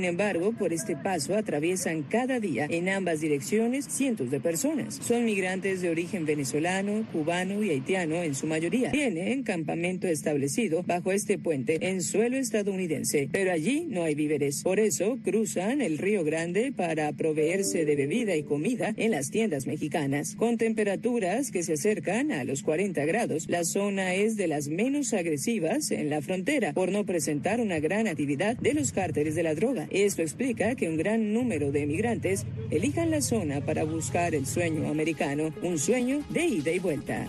Sin embargo, por este paso atraviesan cada día en ambas direcciones cientos de personas. Son migrantes de origen venezolano, cubano y haitiano en su mayoría. Tienen campamento establecido bajo este puente en suelo estadounidense, pero allí no hay víveres. Por eso cruzan el Río Grande para proveerse de bebida y comida en las tiendas mexicanas. Con temperaturas que se acercan a los 40 grados, la zona es de las menos agresivas en la frontera por no presentar una gran actividad de los cárteles de la droga. Esto explica que un gran número de emigrantes elijan la zona para buscar el sueño americano, un sueño de ida y vuelta.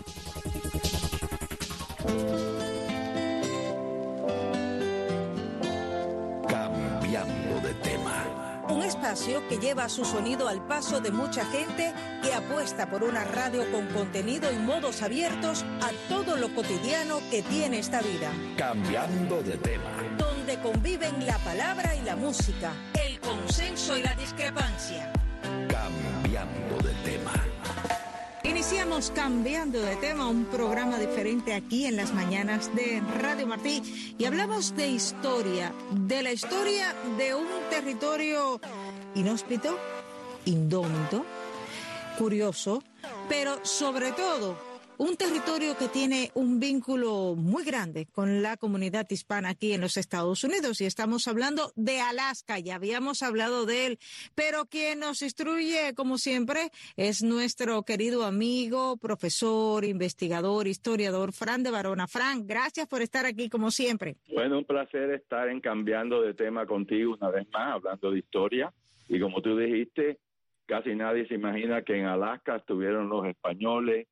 Cambiando de tema. Un espacio que lleva su sonido al paso de mucha gente que apuesta por una radio con contenido y modos abiertos a todo lo cotidiano que tiene esta vida. Cambiando de tema. Donde conviven la palabra y la música, el consenso y la discrepancia. Cambiando de tema. Iniciamos cambiando de tema, un programa diferente aquí en las mañanas de Radio Martí y hablamos de historia, de la historia de un territorio inhóspito, indómito, curioso, pero sobre todo un territorio que tiene un vínculo muy grande con la comunidad hispana aquí en los Estados Unidos y estamos hablando de Alaska, ya habíamos hablado de él, pero quien nos instruye como siempre es nuestro querido amigo, profesor, investigador, historiador, Fran de Barona. Fran, gracias por estar aquí como siempre. Bueno, un placer estar en cambiando de tema contigo una vez más, hablando de historia y como tú dijiste, casi nadie se imagina que en Alaska estuvieron los españoles,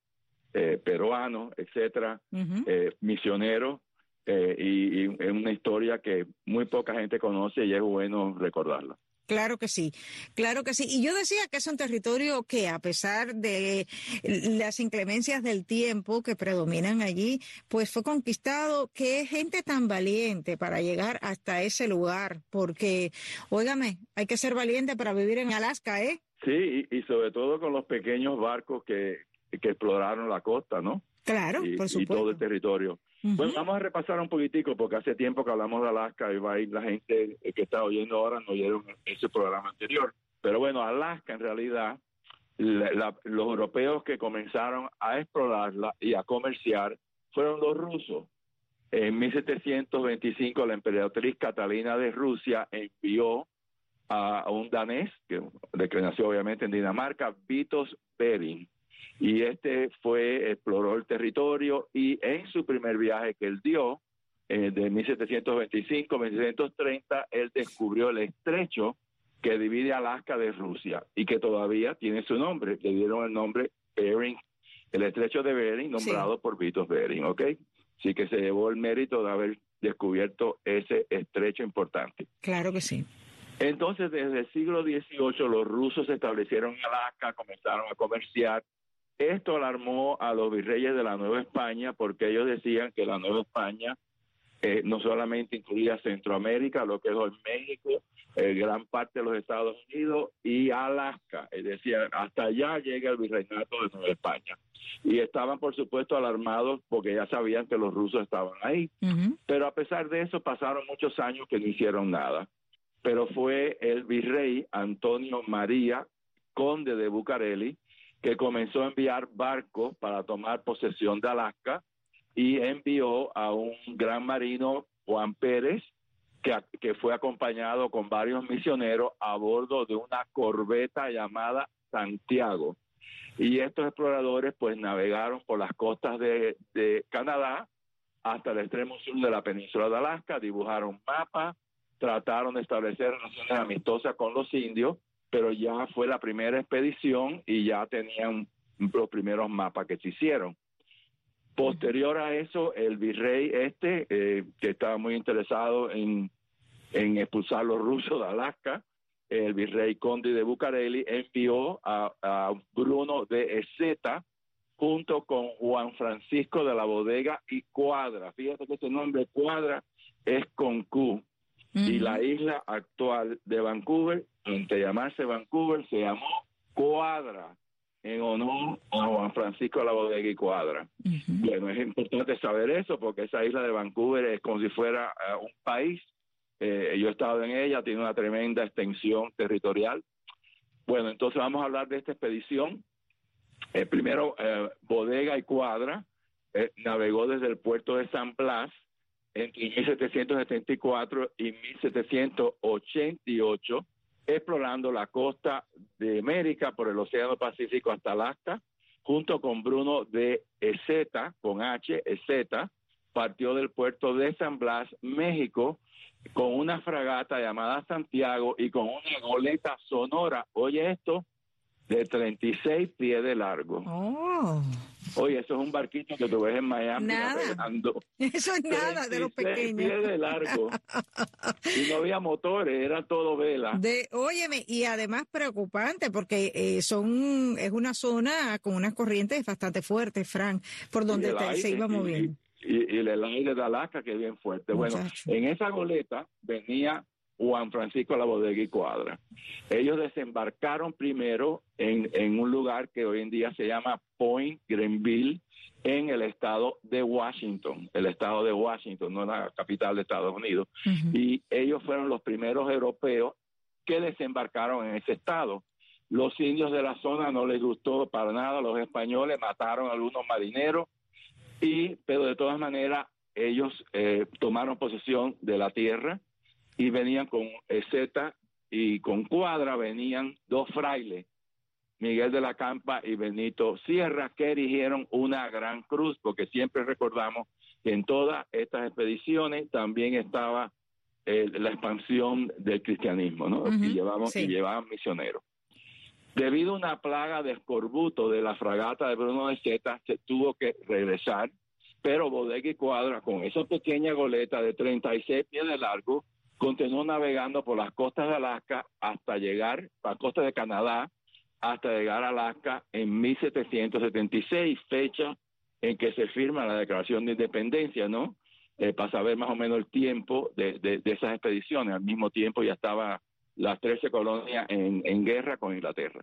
eh, peruanos, etcétera, eh, misioneros, eh, y, y es una historia que muy poca gente conoce y es bueno recordarla. Claro que sí, claro que sí. Y yo decía que es un territorio que a pesar de las inclemencias del tiempo que predominan allí, pues fue conquistado, es gente tan valiente para llegar hasta ese lugar, porque, óigame, hay que ser valiente para vivir en Alaska, ¿eh? Sí, y, y sobre todo con los pequeños barcos que, que exploraron la costa, ¿no? Claro, y, por y supuesto. todo el territorio. Bueno, vamos a repasar un poquitico porque hace tiempo que hablamos de Alaska y va a ir la gente que está oyendo ahora no oyeron ese programa anterior. Pero bueno, Alaska en realidad, la- la- los europeos que comenzaron a explorarla y a comerciar fueron los rusos. En 1725 la emperatriz Catalina de Rusia envió a, a un danés, que, de que nació obviamente en Dinamarca, Vitos Bering, y este fue, exploró el territorio y en su primer viaje que él dio, eh, de 1725-1730, él descubrió el estrecho que divide Alaska de Rusia y que todavía tiene su nombre, le dieron el nombre Bering, el estrecho de Bering, nombrado por Vitos Bering, ¿ok? Así que se llevó el mérito de haber descubierto ese estrecho importante. Claro que sí. Entonces, desde el siglo XVIII, los rusos se establecieron en Alaska, comenzaron a comerciar. Esto alarmó a los virreyes de la Nueva España porque ellos decían que la Nueva España eh, no solamente incluía Centroamérica, lo que es hoy México, eh, gran parte de los Estados Unidos y Alaska. Es decir, hasta allá llega el virreinato de Nueva España. Y estaban, por supuesto, alarmados porque ya sabían que los rusos estaban ahí. Pero a pesar de eso, pasaron muchos años que no hicieron nada. Pero fue el virrey Antonio María, conde de Bucareli, que comenzó a enviar barcos para tomar posesión de Alaska y envió a un gran marino, Juan Pérez, que, que fue acompañado con varios misioneros a bordo de una corbeta llamada Santiago. Y estos exploradores pues navegaron por las costas de, de Canadá hasta el extremo sur de la península de Alaska, dibujaron mapas, trataron de establecer relaciones amistosas con los indios, pero ya fue la primera expedición y ya tenían los primeros mapas que se hicieron. Posterior a eso, el virrey este, eh, que estaba muy interesado en, expulsar los rusos de Alaska, el virrey conde de Bucareli envió a, a Bruno de Ezeta junto con Juan Francisco de la Bodega y Cuadra. Fíjate que este nombre Cuadra es con Q. Y la isla actual de Vancouver, antes de llamarse Vancouver, se llamó Cuadra, en honor a Juan Francisco de la Bodega y Cuadra. Bueno, es importante saber eso porque esa isla de Vancouver es como si fuera eh, un país eh, yo he estado en ella, tiene una tremenda extensión territorial. Bueno, entonces vamos a hablar de esta expedición. Eh, primero, eh, Bodega y Cuadra navegó desde el puerto de San Blas entre 1774 y 1788, explorando la costa de América por el Océano Pacífico hasta Alaska, junto con Bruno de Ezeta, con H, Ezeta, partió del puerto de San Blas, México, con una fragata llamada Santiago y con una goleta sonora, oye esto, de 36 pies de largo. Oh. Oye, eso es un barquito que tú ves en Miami Nada. navegando. Eso es nada de los 36 pies pequeños. de largo. Y no había motores, era todo vela. De, óyeme, y además preocupante porque eh, son es una zona con unas corrientes bastante fuertes, Frank, por donde te- se iba moviendo. Y, y el aire de Alaska que es bien fuerte. Bueno, en esa goleta venía Juan Francisco la bodega y cuadra. Ellos desembarcaron primero en, en un lugar que hoy en día se llama Point Greenville, en el estado de Washington, el estado de Washington, no la capital de Estados Unidos. Y ellos fueron los primeros europeos que desembarcaron en ese estado. Los indios de la zona no les gustó para nada, los españoles mataron a algunos marineros, y, pero de todas maneras ellos eh, tomaron posesión de la tierra y venían con Z y con Cuadra venían dos frailes, Miguel de la Campa y Benito Sierra, que erigieron una gran cruz, porque siempre recordamos que en todas estas expediciones también estaba eh, la expansión del cristianismo, ¿no? Ujú, y llevamos sí. y llevaban misioneros. Debido a una plaga de escorbuto de la fragata de Bruno de Zeta, se tuvo que regresar, pero Bodega y Cuadra, con esa pequeña goleta de 36 pies de largo, continuó navegando por las costas de Alaska hasta llegar a la costa de Canadá, hasta llegar a Alaska en 1776, fecha en que se firma la Declaración de Independencia, ¿no? Eh, para saber más o menos el tiempo de, de- esas expediciones. Al mismo tiempo ya estaban las 13 colonias en, en guerra con Inglaterra.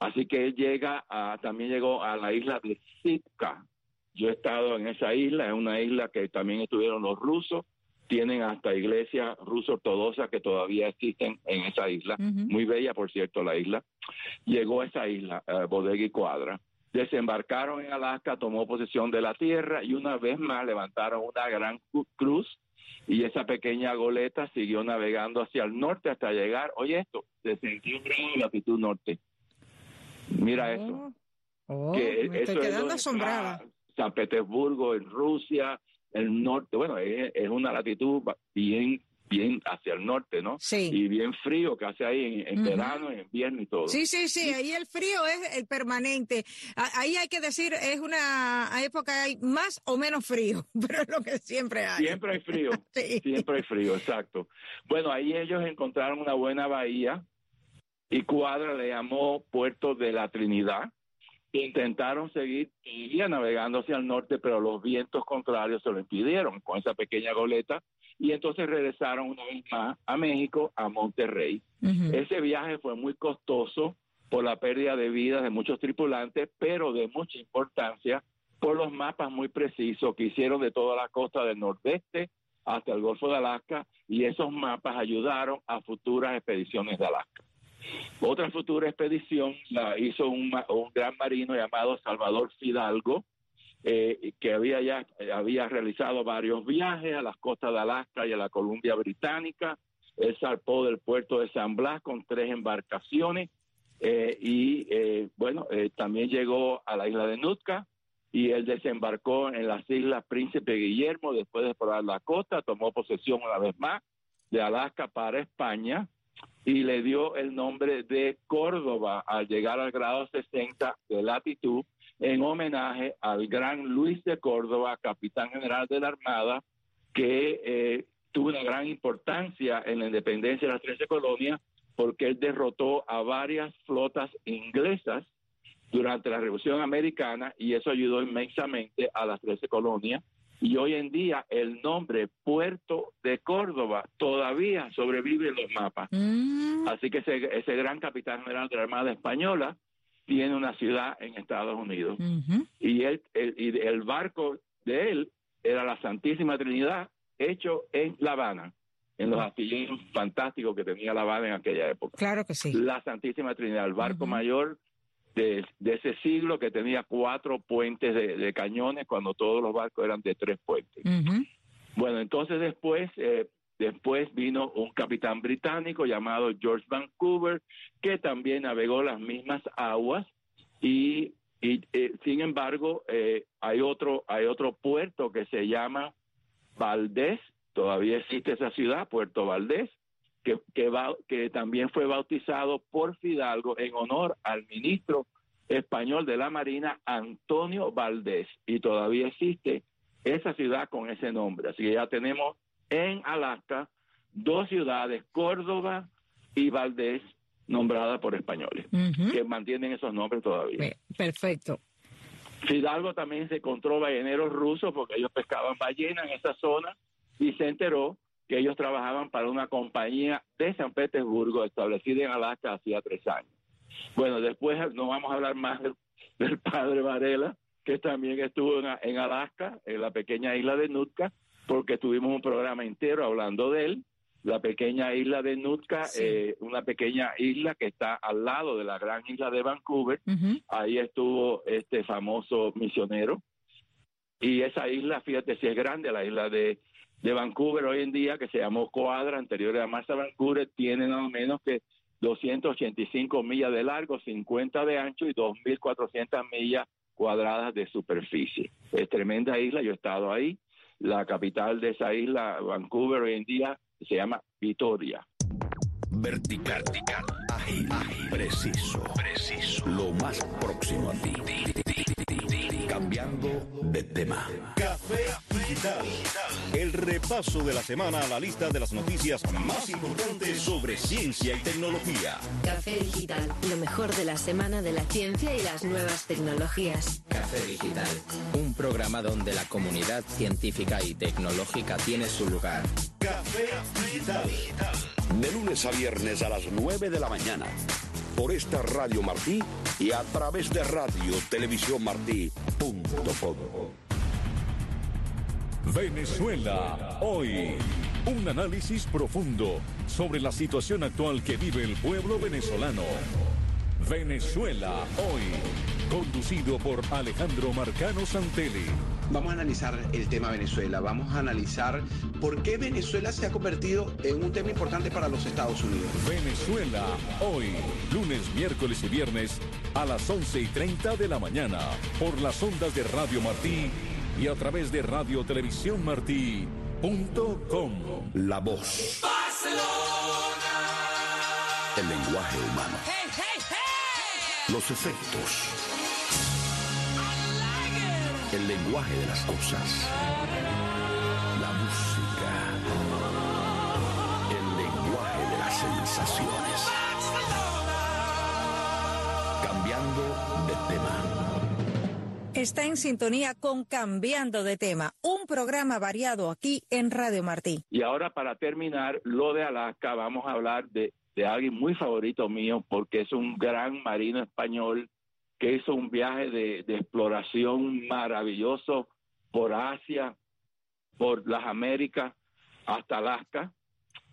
Así que él llega a, también llegó a la isla de Sitka. Yo he estado en esa isla, es una isla que también estuvieron los rusos, tienen hasta iglesias ruso ortodoxas que todavía existen en esa isla, muy bella por cierto la isla. Llegó a esa isla, eh, Bodega y Cuadra, desembarcaron en Alaska, tomó posesión de la tierra y una vez más levantaron una gran cruz y esa pequeña goleta siguió navegando hacia el norte hasta llegar, oye esto, de 61 grados de latitud norte. Mira eso. Oh, que me estoy eso es quedando donde asombrada. San Petersburgo, en Rusia, el norte, bueno, es, es una latitud bien, bien hacia el norte, ¿no? Sí. Y bien frío que hace ahí en, verano, en invierno y todo. Sí, sí, sí, ahí el frío es el permanente. A- Ahí hay que decir, es una época hay más o menos frío, pero es lo que siempre hay. Siempre hay frío. Sí. Siempre hay frío, exacto. Bueno, ahí ellos encontraron una buena bahía y Cuadra le llamó Puerto de la Trinidad. Intentaron seguir todavía navegando hacia el norte, pero los vientos contrarios se lo impidieron con esa pequeña goleta y entonces regresaron una vez más a México, a Monterrey. Ese viaje fue muy costoso por la pérdida de vidas de muchos tripulantes, pero de mucha importancia por los mapas muy precisos que hicieron de toda la costa del nordeste hasta el Golfo de Alaska y esos mapas ayudaron a futuras expediciones de Alaska. Otra futura expedición la hizo un, gran marino llamado Salvador Fidalgo, eh, que había ya había realizado varios viajes a las costas de Alaska y a la Columbia Británica. Él zarpó del puerto de San Blas con tres embarcaciones eh, y, eh, bueno, también llegó a la isla de Nootka y él desembarcó en las islas Príncipe Guillermo después de explorar la costa, tomó posesión una vez más de Alaska para España y le dio el nombre de Córdoba al llegar al grado 60 de latitud en homenaje al gran Luis de Córdoba, capitán general de la Armada, que eh, tuvo una gran importancia en la independencia de las 13 colonias porque él derrotó a varias flotas inglesas durante la Revolución Americana y eso ayudó inmensamente a las 13 colonias. Y hoy en día el nombre Puerto de Córdoba todavía sobrevive en los mapas. Mm, Así que ese, ese gran capitán general de la Armada Española tiene una ciudad en Estados Unidos. Y, él, el, y el barco de él era la Santísima Trinidad, hecho en La Habana. en los astilleros fantásticos que tenía La Habana en aquella época. Claro que sí. La Santísima Trinidad, el barco mayor de, ese siglo que tenía cuatro puentes de, cañones cuando todos los barcos eran de tres puentes. Bueno, entonces después, eh, después vino un capitán británico llamado George Vancouver que también navegó las mismas aguas y, eh, sin embargo eh, hay otro hay otro puerto que se llama Valdés, todavía existe esa ciudad, Puerto Valdés, que, que, que también fue bautizado por Fidalgo en honor al ministro español de la Marina, Antonio Valdés, y todavía existe esa ciudad con ese nombre. Así que ya tenemos en Alaska dos ciudades, Córdoba y Valdés, nombradas por españoles, que mantienen esos nombres todavía. Perfecto. Fidalgo también se encontró balleneros rusos porque ellos pescaban ballena en esa zona y se enteró que ellos trabajaban para una compañía de San Petersburgo establecida en Alaska hacía tres años. Bueno, después no vamos a hablar más del, padre Varela, que también estuvo en, Alaska, en la pequeña isla de Nootka, porque tuvimos un programa entero hablando de él. La pequeña isla de Nootka, eh, una pequeña isla que está al lado de la gran isla de Vancouver. Ahí estuvo este famoso misionero. Y esa isla, fíjate si es grande, la isla de de Vancouver hoy en día, que se llamó Coadra, anterior a Massa Vancouver, tiene nada menos que 285 millas de largo, 50 de ancho y 2.400 millas cuadradas de superficie. Es tremenda isla, yo he estado ahí. La capital de esa isla, Vancouver, hoy en día se llama Vitoria. Vertical, ágil, ágil, preciso, preciso, lo más próximo a ti. Cambiando de tema. Café Digital. El repaso de la semana a la lista de las noticias más importantes sobre ciencia y tecnología. Café Digital, lo mejor de la semana de la ciencia y las nuevas tecnologías. Café Digital, un programa donde la comunidad científica y tecnológica tiene su lugar. Café Digital. De lunes a viernes a las 9 de la mañana por esta Radio Martí y a través de radio televisión martí.com. Venezuela hoy. Un análisis profundo sobre la situación actual que vive el pueblo venezolano. Venezuela hoy. Conducido por Alejandro Marcano Santelli. Vamos a analizar el tema Venezuela, vamos a analizar por qué Venezuela se ha convertido en un tema importante para los Estados Unidos. Venezuela, hoy, lunes, miércoles y viernes a las 11 y 30 de la mañana, por las ondas de Radio Martí y a través de Radio Televisión Martí.com. La voz. Barcelona. El lenguaje humano. Los efectos el lenguaje de las cosas. La música. El lenguaje de las sensaciones. Cambiando de tema. Está en sintonía con Cambiando de tema, un programa variado aquí en Radio Martí. Y ahora para terminar, lo de Alaska, vamos a hablar de, de alguien muy favorito mío porque es un gran marino español que hizo un viaje de, exploración maravilloso por Asia, por las Américas, hasta Alaska.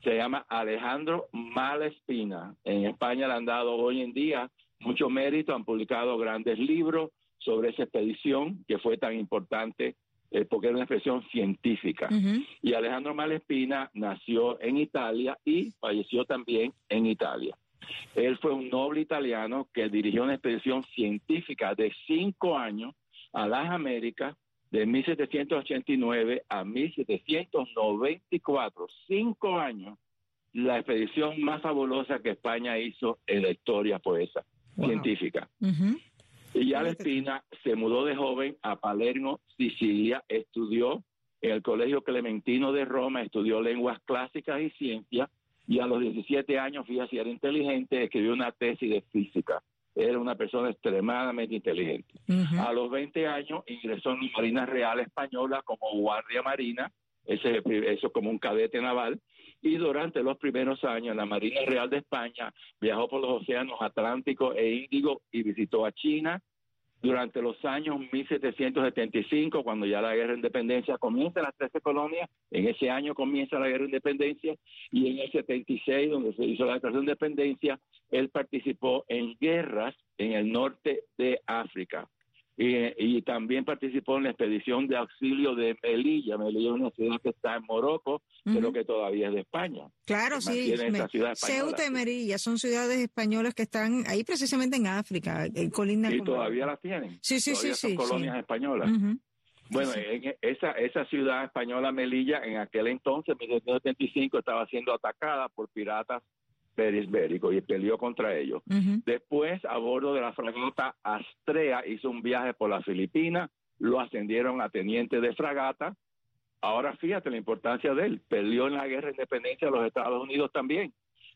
Se llama Alejandro Malespina. En España le han dado hoy en día mucho mérito, han publicado grandes libros sobre esa expedición que fue tan importante eh, porque era una expedición científica. Y Alejandro Malespina nació en Italia y falleció también en Italia. Él fue un noble italiano que dirigió una expedición científica de cinco años a las Américas de 1789 a 1794, cinco años, la expedición más fabulosa que España hizo en la historia poesa científica. Y ya Espina se mudó de joven a Palermo, Sicilia, estudió en el Colegio Clementino de Roma, estudió lenguas clásicas y ciencias, y a los 17 años, fíjate, era inteligente, escribió una tesis de física. Era una persona extremadamente inteligente. A los 20 años ingresó en la Marina Real Española como guardia marina, ese, eso como un cadete naval, y durante los primeros años en la Marina Real de España viajó por los océanos Atlántico e Índigo y visitó a China, durante los años 1775, cuando ya la guerra de independencia comienza en las 13 colonias, en ese año comienza la guerra de independencia, y en el 76, donde se hizo la declaración de independencia, él participó en guerras en el norte de África. Y, también participó en la expedición de auxilio de Melilla. Melilla es una ciudad que está en Morocco, pero que todavía es de España. Claro, sí. Ceuta y Melilla son ciudades españolas que están ahí precisamente en África, en Colina. Y todavía las tienen. Sí, sí, sí. Son colonias españolas. Bueno, En esa, esa ciudad española Melilla, en aquel entonces, en 1975, estaba siendo atacada por piratas perisbérico y peleó contra ellos. Después, a bordo de la fragata Astrea, hizo un viaje por las Filipinas, lo ascendieron a teniente de fragata. Ahora fíjate la importancia de él, peleó en la guerra de independencia de los Estados Unidos también,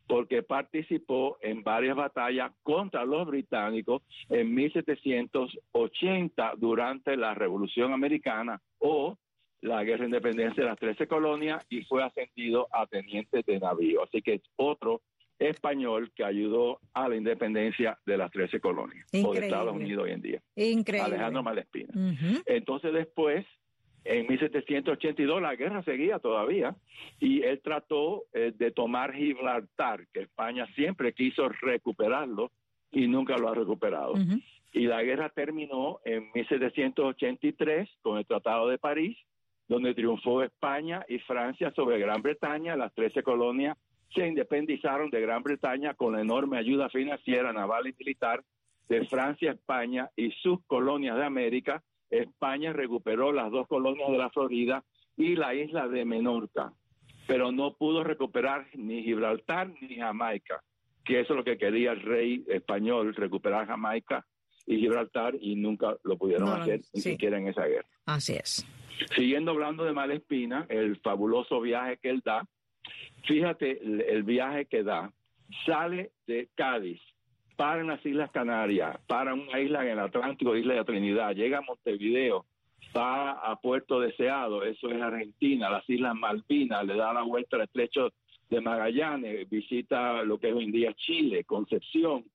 porque participó en varias batallas contra los británicos en 1780 durante la Revolución Americana o la guerra de independencia de las 13 colonias y fue ascendido a teniente de navío. Así que es otro español que ayudó a la independencia de las 13 colonias o de Estados Unidos hoy en día. Increíble. Alejandro Malespina. Entonces después, en 1782, la guerra seguía todavía y él trató eh, de tomar Gibraltar, que España siempre quiso recuperarlo y nunca lo ha recuperado. Y la guerra terminó en 1783 con el Tratado de París, donde triunfó España y Francia sobre Gran Bretaña, las 13 colonias se independizaron de Gran Bretaña con la enorme ayuda financiera, naval y militar de Francia, España y sus colonias de América. España recuperó las dos colonias de la Florida y la isla de Menorca, pero no pudo recuperar ni Gibraltar ni Jamaica, que eso es lo que quería el rey español, recuperar Jamaica y Gibraltar, y nunca lo pudieron hacer, ni siquiera en esa guerra. Así es. Siguiendo hablando de Malespina, el fabuloso viaje que él da, Fíjate el, viaje que da. Sale de Cádiz, para en las Islas Canarias, para una isla en el Atlántico, Isla de Trinidad, llega a Montevideo, va a Puerto Deseado, eso es Argentina, las Islas Malvinas, le da la vuelta al estrecho de Magallanes, visita lo que es hoy en día Chile, Concepción,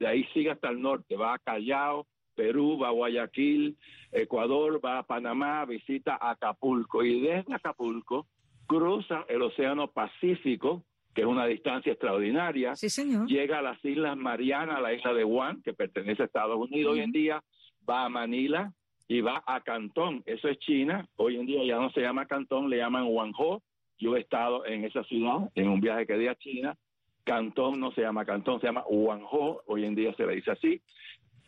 de ahí sigue hasta el norte, va a Callao, Perú, va a Guayaquil, Ecuador, va a Panamá, visita Acapulco y desde Acapulco cruza el Océano Pacífico, que es una distancia extraordinaria. Sí, señor. Llega a las Islas Marianas, la isla de Guam, que pertenece a Estados Unidos hoy en día, va a Manila y va a Cantón, eso es China. Hoy en día ya no se llama Cantón, le llaman Guangzhou. Yo he estado en esa ciudad en un viaje que di a China. Cantón no se llama Cantón, se llama Guangzhou, hoy en día se le dice así.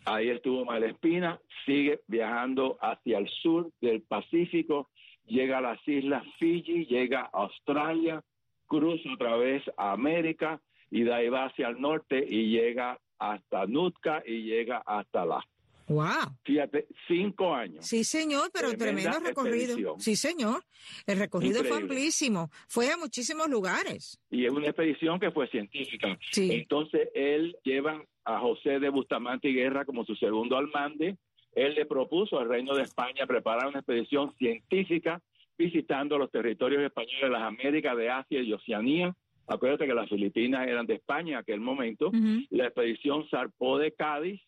Ahí estuvo Malespina, sigue viajando hacia el sur del Pacífico, llega a las islas Fiji, llega a Australia, cruza otra vez a América y de ahí va hacia el norte y llega hasta Nutka y llega hasta la. Wow. Fíjate, cinco años. Sí, señor, pero tremendo recorrido. Sí, señor. El recorrido fue amplísimo. Fue a muchísimos lugares. Y es una expedición que fue científica. Sí. Entonces, él lleva a José de Bustamante y Guerra como su segundo almande él le propuso al Reino de España preparar una expedición científica visitando los territorios españoles de las Américas, de Asia y Oceanía. Acuérdate que las Filipinas eran de España en aquel momento. La expedición zarpó de Cádiz,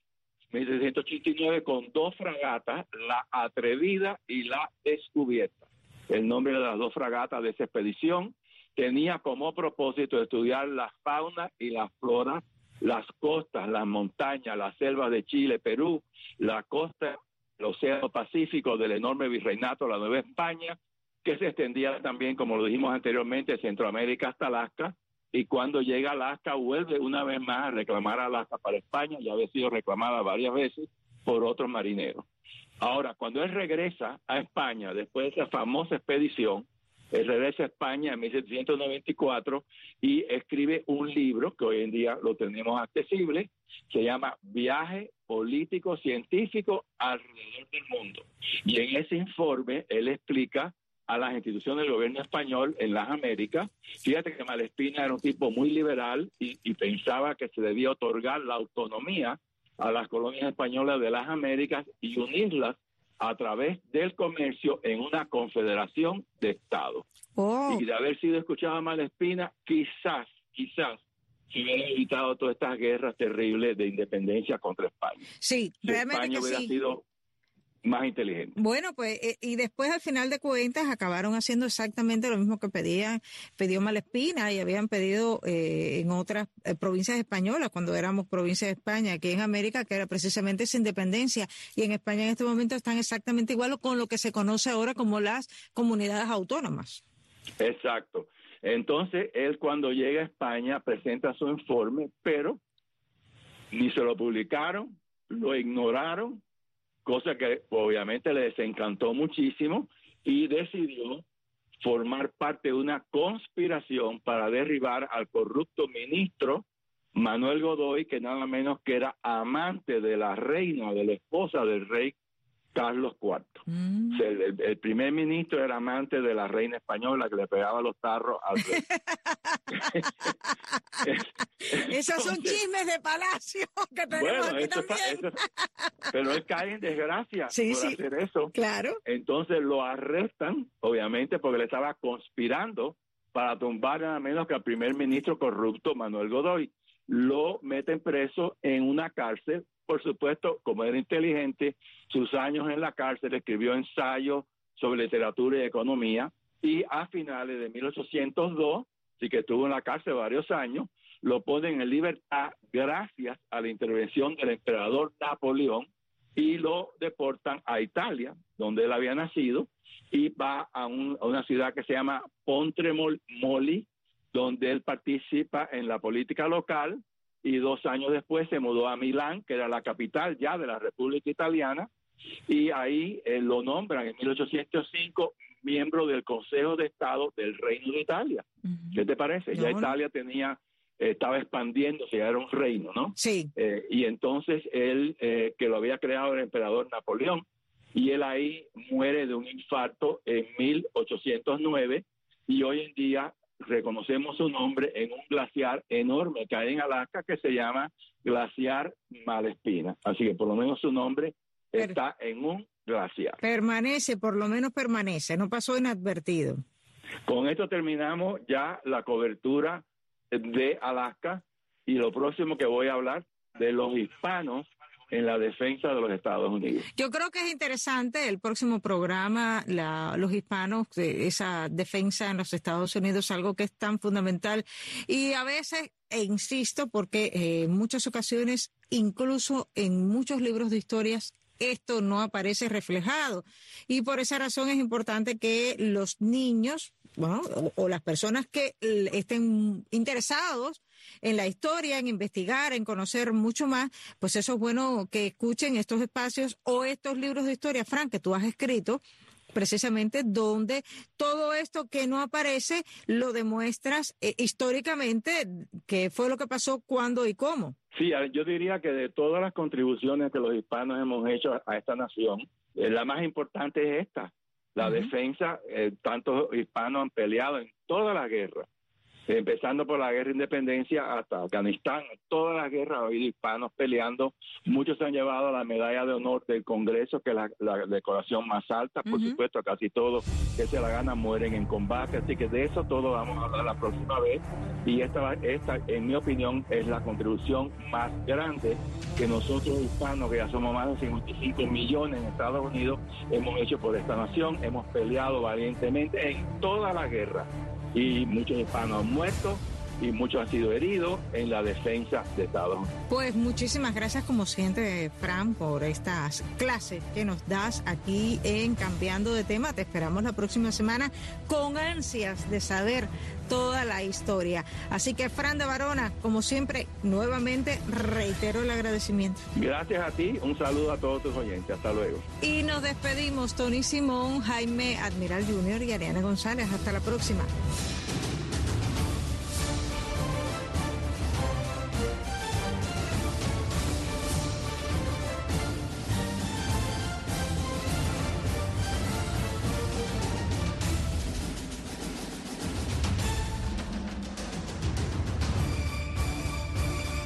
1689, con dos fragatas, la Atrevida y la Descubierta. El nombre de las dos fragatas de esa expedición tenía como propósito estudiar la fauna y la flora las costas, las montañas, las selvas de Chile, Perú, la costa del Océano Pacífico del enorme virreinato de la Nueva España, que se extendía también, como lo dijimos anteriormente, Centroamérica hasta Alaska, y cuando llega Alaska vuelve una vez más a reclamar Alaska para España, ya había sido reclamada varias veces por otros marineros. Ahora, cuando él regresa a España después de esa famosa expedición, regresa a España en 1794 y escribe un libro que hoy en día lo tenemos accesible, se llama Viaje Político Científico alrededor del mundo. Y en ese informe él explica a las instituciones del gobierno español en las Américas. Fíjate que Malespina era un tipo muy liberal y, y pensaba que se debía otorgar la autonomía a las colonias españolas de las Américas y unirlas a través del comercio en una confederación de estados. Oh. Y de haber sido escuchada Malespina, quizás, quizás se hubieran evitado todas estas guerras terribles de independencia contra España. Sí, realmente España que hubiera sí. sido más inteligente. Bueno, pues, eh, y después al final de cuentas acabaron haciendo exactamente lo mismo que pedían, pidió Malespina y habían pedido eh, en otras eh, provincias españolas, cuando éramos provincia de España, aquí en América, que era precisamente esa independencia. Y en España en este momento están exactamente igual con lo que se conoce ahora como las comunidades autónomas. Exacto. Entonces, él cuando llega a España presenta su informe, pero ni se lo publicaron, lo ignoraron, cosa que obviamente le desencantó muchísimo y decidió formar parte de una conspiración para derribar al corrupto ministro Manuel Godoy, que nada menos que era amante de la reina, de la esposa del rey Carlos IV. Mm. El, primer ministro era amante de la reina española que le pegaba los tarros al rey. Esos son chismes de palacio que tenemos Bueno, aquí también. pero él cae en desgracia Sí, por sí. hacer eso. Claro. Entonces lo arrestan, obviamente, porque le estaba conspirando para tumbar nada menos que al primer ministro corrupto Manuel Godoy. Lo meten preso en una cárcel. Por supuesto, como era inteligente, sus años en la cárcel escribió ensayos sobre literatura y economía y a finales de 1802, sí que estuvo en la cárcel varios años, lo ponen en libertad gracias a la intervención del emperador Napoleón y lo deportan a Italia, donde él había nacido, y va a, a una ciudad que se llama Pontremoli, donde él participa en la política local y dos años después se mudó a Milán, que era la capital ya de la República Italiana, y ahí eh, lo nombran en 1805 miembro del Consejo de Estado del Reino de Italia. ¿Qué te parece? Ya. Italia tenía, eh, estaba expandiéndose, ya era un reino, ¿no? Sí. Eh, y entonces él, eh, que lo había creado el emperador Napoleón, y él ahí muere de un infarto en 1809, y hoy en día reconocemos su nombre en un glaciar enorme que hay en Alaska que se llama Glaciar Malespina. Así que por lo menos su nombre está en un glaciar. Permanece, por lo menos permanece, no pasó inadvertido. Con esto terminamos ya la cobertura de Alaska y lo próximo que voy a hablar de los hispanos en la defensa de los Estados Unidos. Yo creo que es interesante el próximo programa, la- los hispanos, eh, esa defensa en los Estados Unidos, algo que es tan fundamental. Y a veces, e insisto, porque eh, en muchas ocasiones, incluso en muchos libros de historias, esto no aparece reflejado. Y por esa razón es importante que los niños, bueno, o, o las personas que estén interesados en la historia, en investigar, en conocer mucho más, pues eso es bueno que escuchen estos espacios o estos libros de historia, Frank, que tú has escrito, precisamente donde todo esto que no aparece lo demuestras eh, históricamente, qué fue lo que pasó, cuándo y cómo. Sí, yo diría que de todas las contribuciones que los hispanos hemos hecho a, esta nación, eh, la más importante es esta, la defensa. Eh, tantos hispanos han peleado en todas las guerras, empezando por la guerra de independencia hasta Afganistán. Todas las guerras ha habido hispanos peleando. Muchos han llevado la medalla de honor del Congreso, que es la, la decoración más alta. Por supuesto, casi todos que se la ganan mueren en combate. Así que de eso todo vamos a hablar la próxima vez. Y esta, esta, en mi opinión, es la contribución más grande que nosotros hispanos, que ya somos más de 55 millones en Estados Unidos, hemos hecho por esta nación. Hemos peleado valientemente en toda la guerra. Y muchos hispanos han muerto y muchos han sido heridos en la defensa de Estados Unidos. Pues muchísimas gracias como siempre, Fran, por estas clases que nos das aquí en Cambiando de Tema. Te esperamos la próxima semana con ansias de saber toda la historia. Así que, Fran de Varona, como siempre, nuevamente reitero el agradecimiento. Gracias a ti, un saludo a todos tus oyentes. Hasta luego. Y nos despedimos, Tony Simón, Jaime Admiral Jr. y Ariana González. Hasta la próxima.